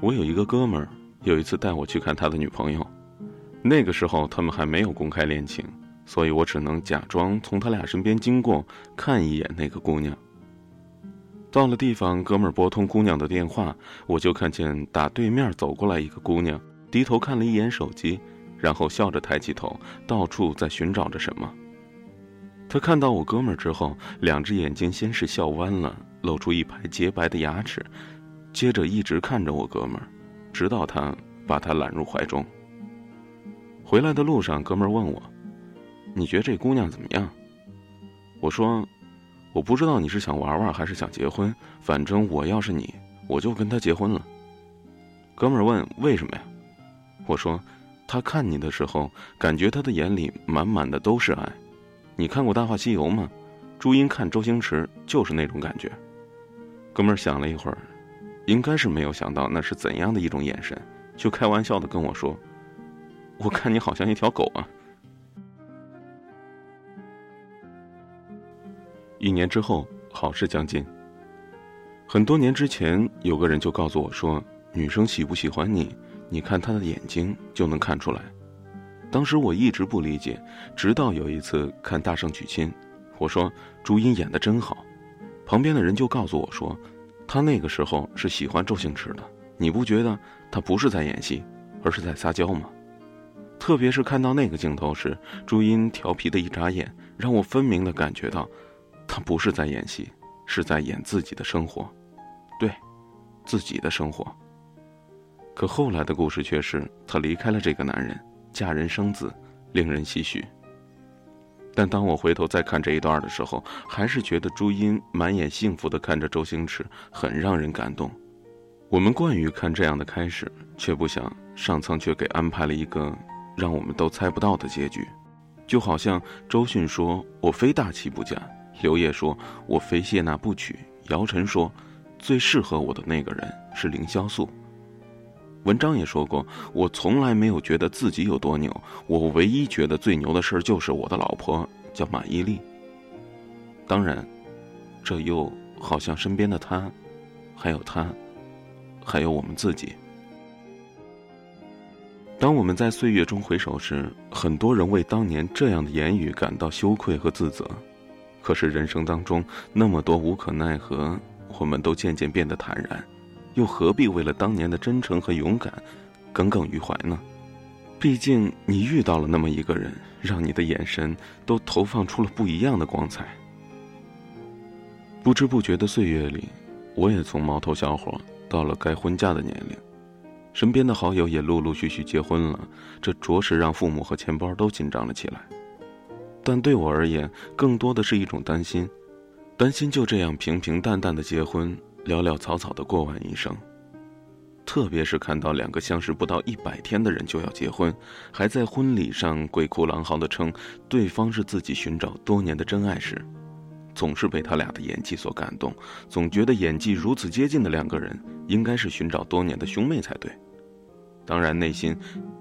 我有一个哥们儿，有一次带我去看他的女朋友，那个时候他们还没有公开恋情，所以我只能假装从他俩身边经过，看一眼那个姑娘。到了地方，哥们儿拨通姑娘的电话，我就看见打对面走过来一个姑娘，低头看了一眼手机，然后笑着抬起头，到处在寻找着什么。他看到我哥们儿之后，两只眼睛先是笑弯了，露出一排洁白的牙齿，接着一直看着我哥们儿，直到他把他揽入怀中。回来的路上，哥们儿问我：“你觉得这姑娘怎么样？”我说：“我不知道你是想玩玩还是想结婚，反正我要是你，我就跟她结婚了。”哥们儿问：“为什么呀？”我说：“他看你的时候，感觉他的眼里满满的都是爱。”你看过《大话西游》吗？朱茵看周星驰就是那种感觉。哥们儿想了一会儿，应该是没有想到那是怎样的一种眼神，就开玩笑的跟我说：“我看你好像一条狗啊。”一年之后，好事将近。很多年之前，有个人就告诉我说：“女生喜不喜欢你，你看她的眼睛就能看出来。”当时我一直不理解，直到有一次看《大圣娶亲》，我说朱茵演的真好，旁边的人就告诉我说，她那个时候是喜欢周星驰的。你不觉得她不是在演戏，而是在撒娇吗？特别是看到那个镜头时，朱茵调皮的一眨眼，让我分明的感觉到，她不是在演戏，是在演自己的生活，对，自己的生活。可后来的故事却是，她离开了这个男人。嫁人生子，令人唏嘘。但当我回头再看这一段的时候，还是觉得朱茵满眼幸福的看着周星驰，很让人感动。我们惯于看这样的开始，却不想上苍却给安排了一个让我们都猜不到的结局。就好像周迅说：“我非大器不嫁。”刘烨说：“我非谢娜不娶。”姚晨说：“最适合我的那个人是凌潇肃。”文章也说过，我从来没有觉得自己有多牛，我唯一觉得最牛的事儿就是我的老婆叫马伊琍。当然，这又好像身边的她，还有她，还有我们自己。当我们在岁月中回首时，很多人为当年这样的言语感到羞愧和自责。可是人生当中那么多无可奈何，我们都渐渐变得坦然。又何必为了当年的真诚和勇敢，耿耿于怀呢？毕竟你遇到了那么一个人，让你的眼神都投放出了不一样的光彩。不知不觉的岁月里，我也从毛头小伙到了该婚嫁的年龄，身边的好友也陆陆续续结婚了，这着实让父母和钱包都紧张了起来。但对我而言，更多的是一种担心，担心就这样平平淡淡的结婚。潦潦草草的过完一生，特别是看到两个相识不到一百天的人就要结婚，还在婚礼上鬼哭狼嚎的称对方是自己寻找多年的真爱时，总是被他俩的演技所感动，总觉得演技如此接近的两个人应该是寻找多年的兄妹才对，当然内心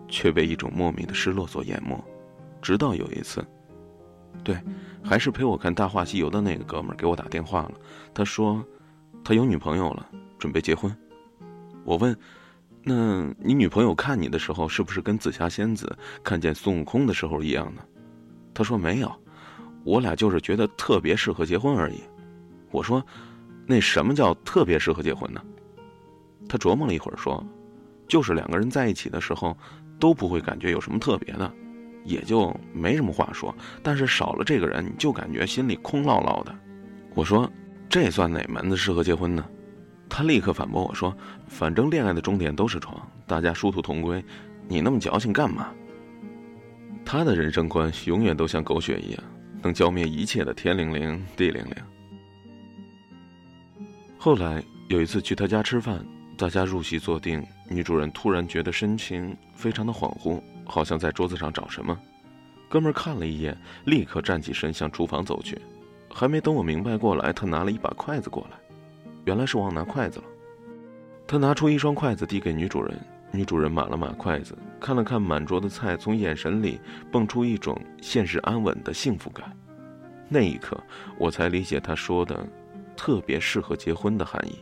却被一种莫名的失落所淹没。直到有一次，对，还是陪我看《大话西游》的那个哥们儿给我打电话了，他说。他有女朋友了，准备结婚。我问：“那你女朋友看你的时候，是不是跟紫霞仙子看见孙悟空的时候一样呢？”他说：“没有，我俩就是觉得特别适合结婚而已。”我说：“那什么叫特别适合结婚呢？”他琢磨了一会儿说：“就是两个人在一起的时候，都不会感觉有什么特别的，也就没什么话说。但是少了这个人，你就感觉心里空落落的。”我说。这算哪门子适合结婚呢？他立刻反驳我说：“反正恋爱的终点都是床，大家殊途同归，你那么矫情干嘛？”他的人生观永远都像狗血一样，能浇灭一切的天灵灵地灵灵。后来有一次去他家吃饭，大家入席坐定，女主人突然觉得神情非常的恍惚，好像在桌子上找什么。哥们看了一眼，立刻站起身向厨房走去。还没等我明白过来，他拿了一把筷子过来，原来是忘拿筷子了。他拿出一双筷子递给女主人，女主人码了码筷子，看了看满桌的菜，从眼神里蹦出一种现实安稳的幸福感。那一刻，我才理解他说的“特别适合结婚”的含义。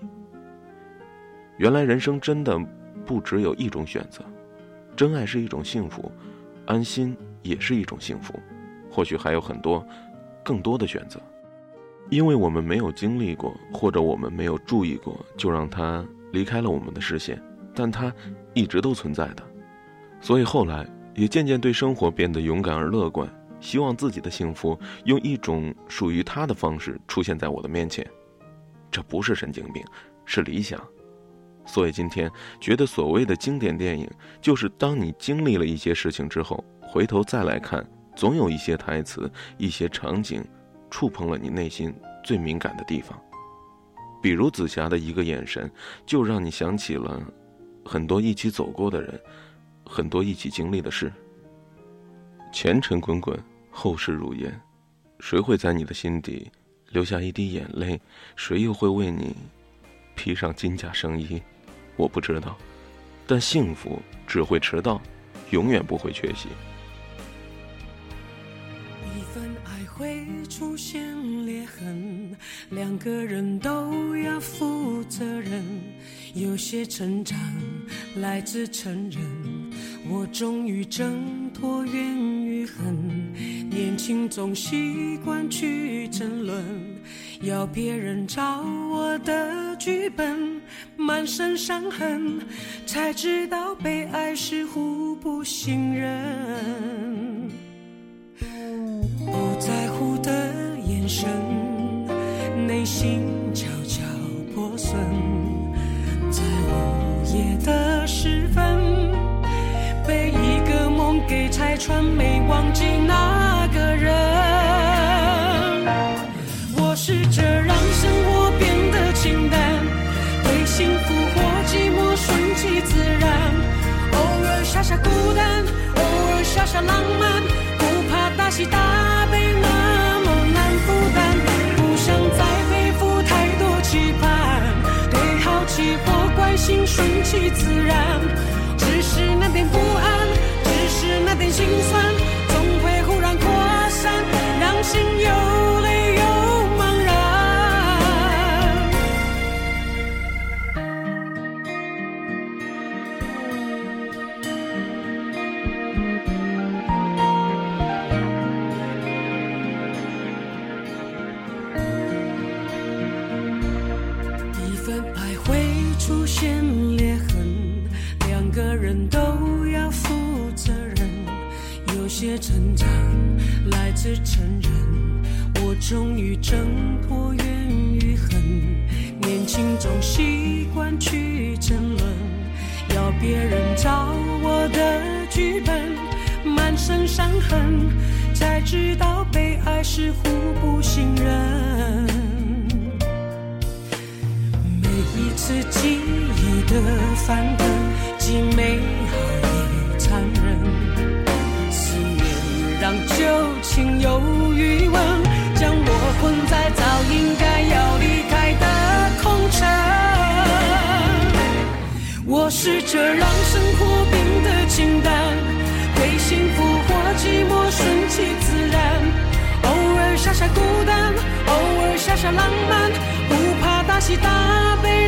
原来人生真的不只有一种选择，真爱是一种幸福，安心也是一种幸福，或许还有很多更多的选择，因为我们没有经历过，或者我们没有注意过，就让它离开了我们的视线，但它一直都存在的，所以后来也渐渐对生活变得勇敢而乐观，希望自己的幸福用一种属于他的方式出现在我的面前，这不是神经病，是理想。所以今天觉得所谓的经典电影，就是当你经历了一些事情之后，回头再来看，总有一些台词、一些场景，触碰了你内心最敏感的地方。比如紫霞的一个眼神，就让你想起了很多一起走过的人，很多一起经历的事。前尘滚滚，后事如烟，谁会在你的心底留下一滴眼泪？谁又会为你披上金甲圣衣？我不知道，但幸福只会迟到，永远不会缺席。出现裂痕，两个人都要负责任。有些成长来自承认，我终于挣脱怨与恨。年轻总习惯去争论，要别人照我的剧本，满身伤痕，才知道被爱是互不信任。下浪漫，不怕大喜大悲那么难负担，不想再背负太多期盼，对好奇或关心顺其自然，只是那点不安，只是那点心酸，总会忽然扩散，让心些成长来自承认，我终于挣脱怨与恨。年轻总习惯去争论，要别人照我的剧本，满身伤痕，才知道被爱是互不信任。每一次记忆的翻腾，既美有余温，将我困在早应该要离开的空城。我试着让生活变得清淡，对幸福或寂寞顺其自然。偶尔傻傻孤单，偶尔傻傻浪漫，不怕大喜大悲